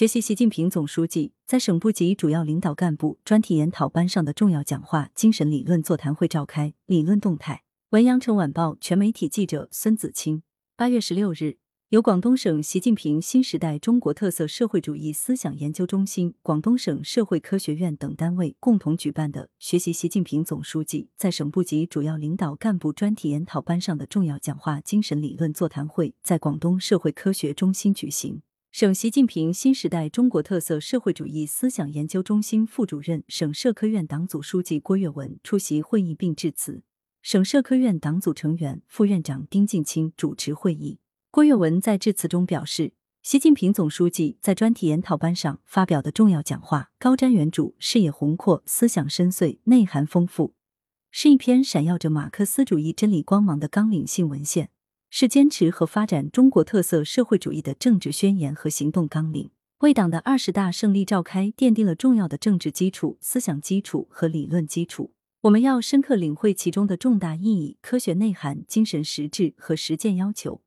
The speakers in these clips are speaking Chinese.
学习习近平总书记在省部级主要领导干部专题研讨班上的重要讲话精神理论座谈会召开，理论动态。文阳城晚报全媒体记者孙子清，八月十六日。由广东省习近平新时代中国特色社会主义思想研究中心、广东省社会科学院等单位共同举办的“学习习近平总书记在省部级主要领导干部专题研讨班上的重要讲话精神理论座谈会”在广东社会科学中心举行。省习近平新时代中国特色社会主义思想研究中心副主任、省社科院党组书记郭跃文出席会议并致辞，省社科院党组成员、副院长丁进清主持会议。郭跃文在致辞中表示，习近平总书记在专题研讨班上发表的重要讲话高瞻远瞩、视野宏阔、思想深邃、内涵丰富，是一篇闪耀着马克思主义真理光芒的纲领性文献，是坚持和发展中国特色社会主义的政治宣言和行动纲领，为党的二十大胜利召开奠定了重要的政治基础、思想基础和理论基础。我们要深刻领会其中的重大意义、科学内涵、精神实质和实践要求。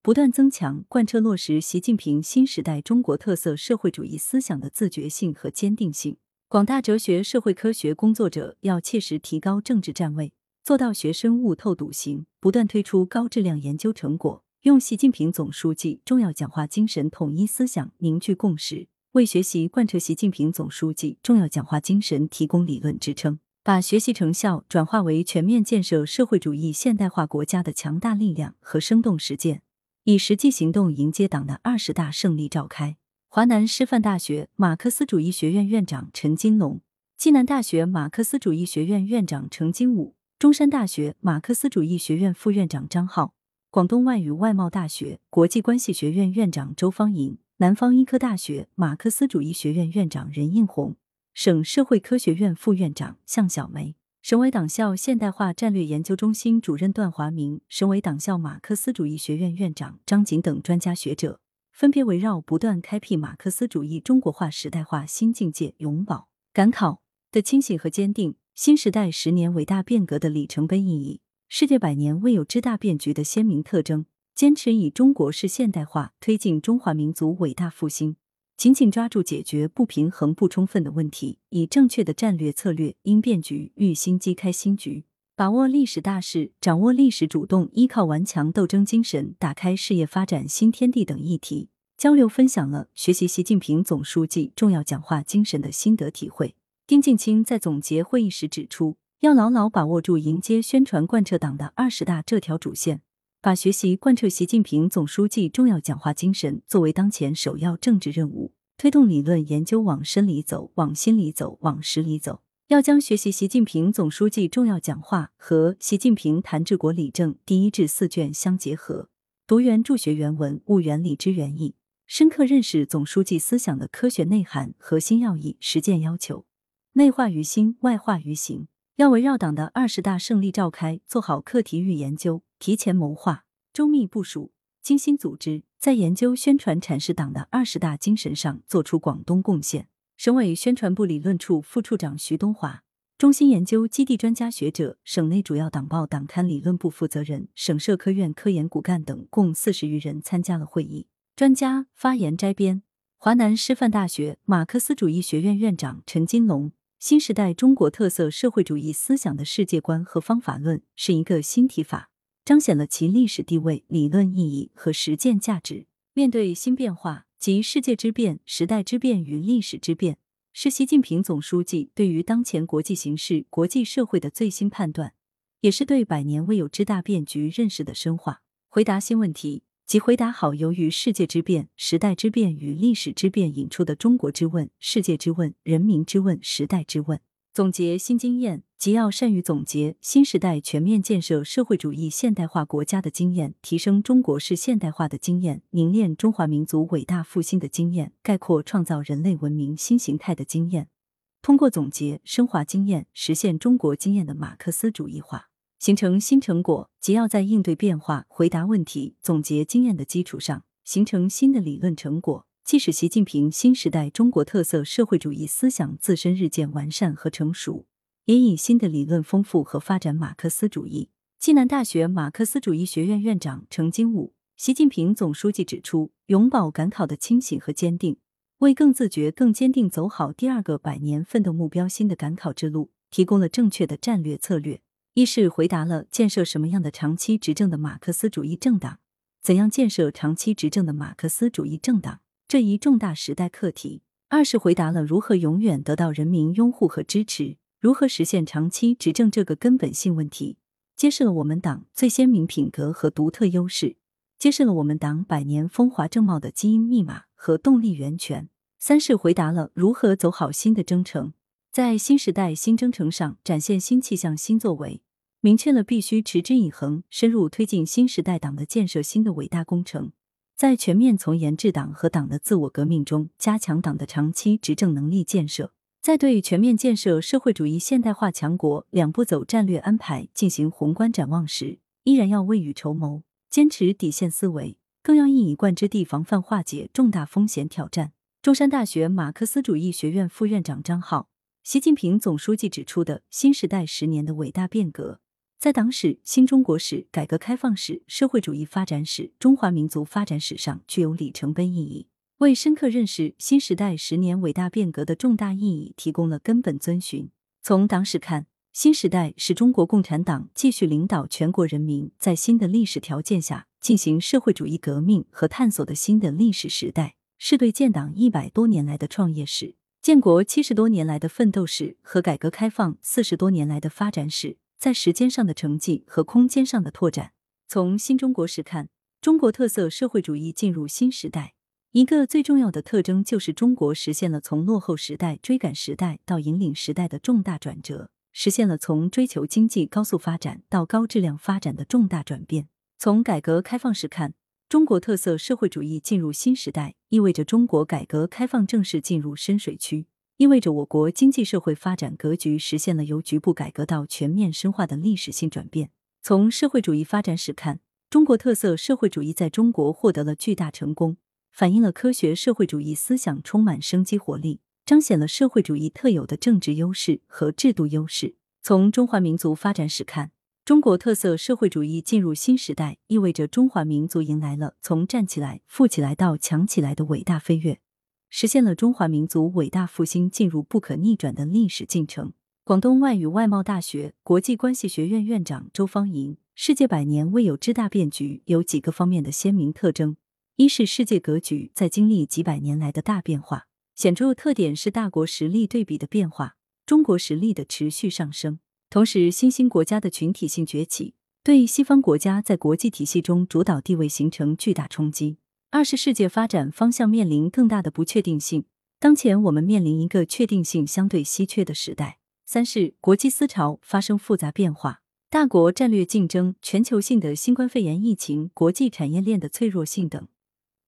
不断增强贯彻落实习近平新时代中国特色社会主义思想的自觉性和坚定性。广大哲学社会科学工作者要切实提高政治站位，做到学生悟透笃行，不断推出高质量研究成果，用习近平总书记重要讲话精神统一思想、凝聚共识，为学习贯彻习近平总书记重要讲话精神提供理论支撑，把学习成效转化为全面建设社会主义现代化国家的强大力量和生动实践。以实际行动迎接党的二十大胜利召开。华南师范大学马克思主义学院院长陈金龙，暨南大学马克思主义学院院长程金武，中山大学马克思主义学院副院长张浩，广东外语外贸大学国际关系学院院长周芳莹，南方医科大学马克思主义学院院长任应红，省社会科学院副院长向小梅。省委党校现代化战略研究中心主任段华明，省委党校马克思主义学院院长张景等专家学者，分别围绕不断开辟马克思主义中国化时代化新境界、永葆赶考的清醒和坚定，新时代十年伟大变革的里程碑意义，世界百年未有之大变局的鲜明特征，坚持以中国式现代化推进中华民族伟大复兴。紧紧抓住解决不平衡不充分的问题，以正确的战略策略应变局育新机开新局，把握历史大势，掌握历史主动，依靠顽强斗争精神，打开事业发展新天地等议题，交流分享了学习习近平总书记重要讲话精神的心得体会。丁进清在总结会议时指出，要牢牢把握住迎接、宣传、贯彻党的二十大这条主线。把学习贯彻习近平总书记重要讲话精神作为当前首要政治任务，推动理论研究往深里走、往心里走、往实里走。要将学习习近平总书记重要讲话和《习近平谈治国理政》第一至四卷相结合，读原著学原文，悟原理知原意，深刻认识总书记思想的科学内涵、核心要义、实践要求，内化于心，外化于行。要围绕党的二十大胜利召开，做好课题预研究。提前谋划、周密部署、精心组织，在研究、宣传、阐释党的二十大精神上做出广东贡献。省委宣传部理论处副处长徐东华、中心研究基地专家学者、省内主要党报党刊理论部负责人、省社科院科研骨干等共四十余人参加了会议。专家发言摘编：华南师范大学马克思主义学院院长陈金龙。新时代中国特色社会主义思想的世界观和方法论是一个新提法。彰显了其历史地位、理论意义和实践价值。面对新变化及世界之变、时代之变与历史之变，是习近平总书记对于当前国际形势、国际社会的最新判断，也是对百年未有之大变局认识的深化。回答新问题，即回答好由于世界之变、时代之变与历史之变引出的中国之问、世界之问、人民之问、时代之问。总结新经验，即要善于总结新时代全面建设社会主义现代化国家的经验，提升中国式现代化的经验，凝练中华民族伟大复兴的经验，概括创造人类文明新形态的经验。通过总结、升华经验，实现中国经验的马克思主义化，形成新成果，即要在应对变化、回答问题、总结经验的基础上，形成新的理论成果。即使习近平新时代中国特色社会主义思想自身日渐完善和成熟，也以新的理论丰富和发展马克思主义。暨南大学马克思主义学院院长程金武，习近平总书记指出，永葆赶考的清醒和坚定，为更自觉、更坚定走好第二个百年奋斗目标新的赶考之路提供了正确的战略策略。一是回答了建设什么样的长期执政的马克思主义政党，怎样建设长期执政的马克思主义政党这一重大时代课题；二是回答了如何永远得到人民拥护和支持，如何实现长期执政这个根本性问题，揭示了我们党最鲜明品格和独特优势，揭示了我们党百年风华正茂的基因密码和动力源泉；三是回答了如何走好新的征程，在新时代新征程上展现新气象新作为。明确了必须持之以恒、深入推进新时代党的建设新的伟大工程，在全面从严治党和党的自我革命中，加强党的长期执政能力建设；在对全面建设社会主义现代化强国两步走战略安排进行宏观展望时，依然要未雨绸缪，坚持底线思维，更要一以贯之地防范化解重大风险挑战。中山大学马克思主义学院副院长张浩，习近平总书记指出的新时代十年的伟大变革。在党史、新中国史、改革开放史、社会主义发展史、中华民族发展史上具有里程碑意义，为深刻认识新时代十年伟大变革的重大意义提供了根本遵循。从党史看，新时代是中国共产党继续领导全国人民在新的历史条件下进行社会主义革命和探索的新的历史时代，是对建党一百多年来的创业史、建国七十多年来的奋斗史和改革开放四十多年来的发展史。在时间上的成绩和空间上的拓展。从新中国史看，中国特色社会主义进入新时代，一个最重要的特征就是中国实现了从落后时代追赶时代到引领时代的重大转折，实现了从追求经济高速发展到高质量发展的重大转变。从改革开放史看，中国特色社会主义进入新时代，意味着中国改革开放正式进入深水区。意味着我国经济社会发展格局实现了由局部改革到全面深化的历史性转变。从社会主义发展史看，中国特色社会主义在中国获得了巨大成功，反映了科学社会主义思想充满生机活力，彰显了社会主义特有的政治优势和制度优势。从中华民族发展史看，中国特色社会主义进入新时代，意味着中华民族迎来了从站起来、富起来到强起来的伟大飞跃。实现了中华民族伟大复兴进入不可逆转的历史进程。广东外语外贸大学国际关系学院院长周芳莹：世界百年未有之大变局有几个方面的鲜明特征：一是世界格局在经历几百年来的大变化，显著特点是大国实力对比的变化，中国实力的持续上升；同时，新兴国家的群体性崛起对西方国家在国际体系中主导地位形成巨大冲击。二是世界发展方向面临更大的不确定性，当前我们面临一个确定性相对稀缺的时代。三是国际思潮发生复杂变化，大国战略竞争、全球性的新冠肺炎疫情、国际产业链的脆弱性等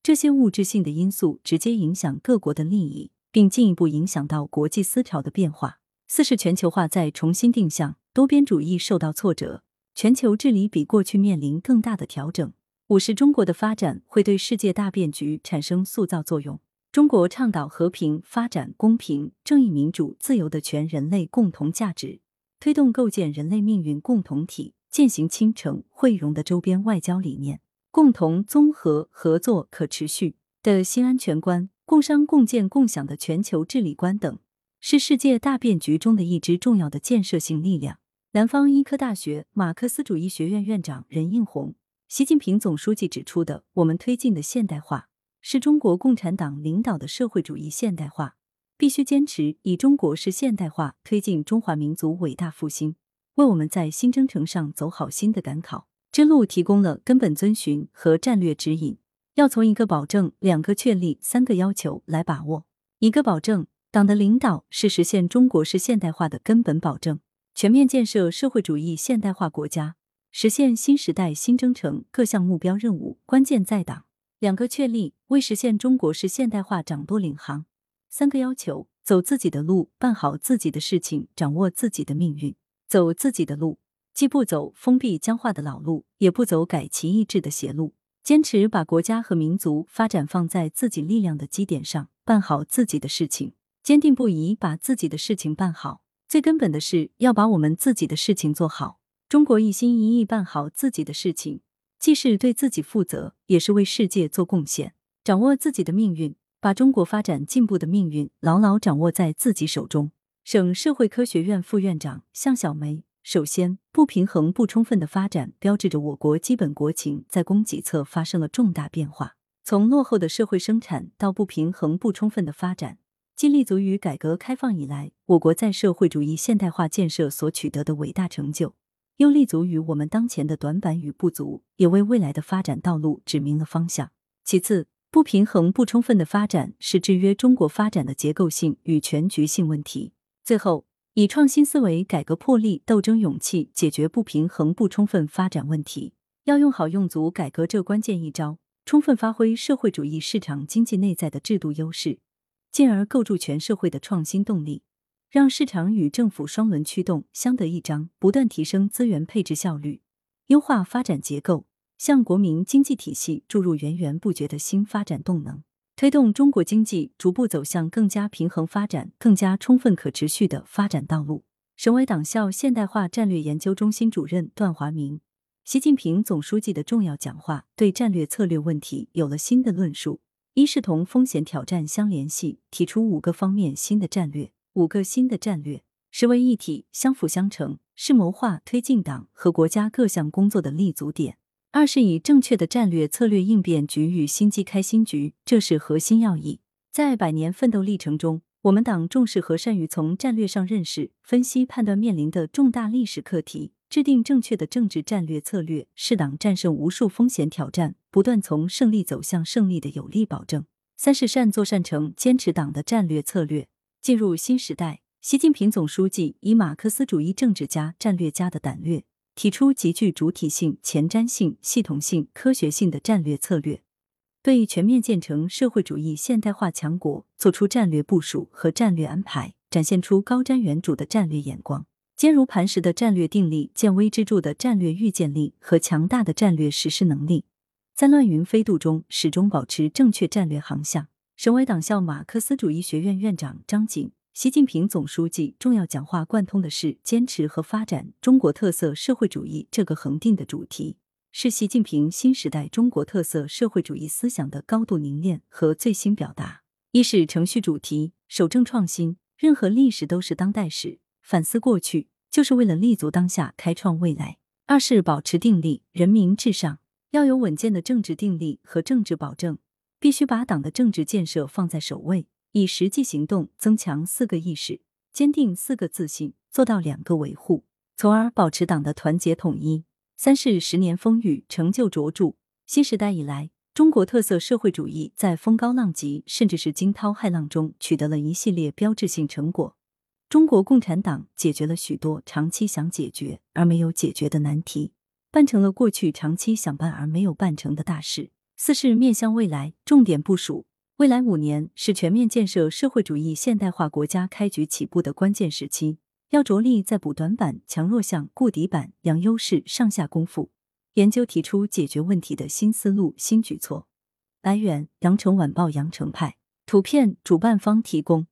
这些物质性的因素直接影响各国的利益，并进一步影响到国际思潮的变化。四是全球化在重新定向，多边主义受到挫折，全球治理比过去面临更大的调整。五是中国的发展会对世界大变局产生塑造作用。中国倡导和平、发展、公平、正义、民主、自由的全人类共同价值，推动构建人类命运共同体、践行亲诚惠容的周边外交理念，共同综合合作可持续的新安全观，共商共建共享的全球治理观等，是世界大变局中的一支重要的建设性力量。南方医科大学马克思主义学院院长任应红。习近平总书记指出的，我们推进的现代化是中国共产党领导的社会主义现代化，必须坚持以中国式现代化推进中华民族伟大复兴，为我们在新征程上走好新的赶考之路提供了根本遵循和战略指引。要从一个保证、两个确立、三个要求来把握。一个保证，党的领导是实现中国式现代化的根本保证，全面建设社会主义现代化国家。实现新时代新征程各项目标任务，关键在党。两个确立，为实现中国式现代化掌舵领航。三个要求，走自己的路，办好自己的事情，掌握自己的命运。走自己的路，既不走封闭僵化的老路，也不走改旗易帜的邪路，坚持把国家和民族发展放在自己力量的基点上，办好自己的事情，坚定不移把自己的事情办好。最根本的是要把我们自己的事情做好。中国一心一意办好自己的事情，既是对自己负责，也是为世界做贡献。掌握自己的命运，把中国发展进步的命运牢牢掌握在自己手中。省社会科学院副院长向小梅。首先，不平衡不充分的发展标志着我国基本国情在供给侧发生了重大变化。从落后的社会生产到不平衡不充分的发展，既立足于改革开放以来我国在社会主义现代化建设所取得的伟大成就，又立足于我们当前的短板与不足，也为未来的发展道路指明了方向。其次，不平衡不充分的发展是制约中国发展的结构性与全局性问题。最后。以创新思维、改革魄力、斗争勇气解决不平衡不充分发展问题，要用好用足改革这关键一招，充分发挥社会主义市场经济内在的制度优势，进而构筑全社会的创新动力，让市场与政府双轮驱动相得益彰，不断提升资源配置效率，优化发展结构，向国民经济体系注入源源不绝的新发展动能。推动中国经济逐步走向更加平衡发展、更加充分可持续的发展道路。省委党校现代化战略研究中心主任段华明，习近平总书记的重要讲话对战略策略问题有了新的论述。一是同风险挑战相联系，提出五个方面新的战略，五个新的战略实为一体、相辅相成，是谋划推进党和国家各项工作的立足点。二是以正确的战略策略应变局与新机开新局，这是核心要义。在百年奋斗历程中，我们党重视和善于从战略上认识、分析、判断面临的重大历史课题，制定正确的政治战略策略，是党战胜无数风险挑战、不断从胜利走向胜利的有力保证。三是善作善成，坚持党的战略策略。进入新时代，习近平总书记以马克思主义政治家、战略家的胆略。提出极具主体性、前瞻性、系统性、科学性的战略策略，对全面建成社会主义现代化强国作出战略部署和战略安排，展现出高瞻远瞩的战略眼光、坚如磐石的战略定力、见微知著的战略预见力和强大的战略实施能力，在乱云飞渡中始终保持正确战略航向。省委党校马克思主义学院院长张景。习近平总书记重要讲话贯通的是坚持和发展中国特色社会主义这个恒定的主题，是习近平新时代中国特色社会主义思想的高度凝练和最新表达。一是程序主题，守正创新。任何历史都是当代史，反思过去就是为了立足当下，开创未来。二是保持定力，人民至上，要有稳健的政治定力和政治保证，必须把党的政治建设放在首位。以实际行动增强四个意识，坚定四个自信，做到两个维护，从而保持党的团结统一。三是十年风雨成就卓著。新时代以来，中国特色社会主义在风高浪急，甚至是惊涛骇浪中，取得了一系列标志性成果。中国共产党解决了许多长期想解决而没有解决的难题，办成了过去长期想办而没有办成的大事。四是面向未来，重点部署。未来五年是全面建设社会主义现代化国家开局起步的关键时期，要着力在补短板、强弱项、固底板、扬优势上下功夫，研究提出解决问题的新思路、新举措。来源：羊城晚报羊城派，图片主办方提供。